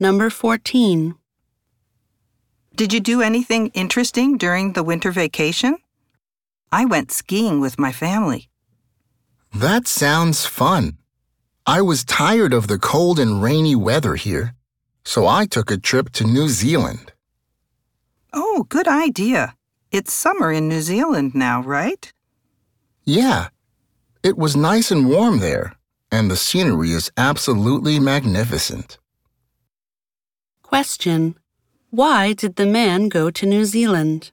Number 14. Did you do anything interesting during the winter vacation? I went skiing with my family. That sounds fun. I was tired of the cold and rainy weather here, so I took a trip to New Zealand. Oh, good idea. It's summer in New Zealand now, right? Yeah, it was nice and warm there, and the scenery is absolutely magnificent. Question. Why did the man go to New Zealand?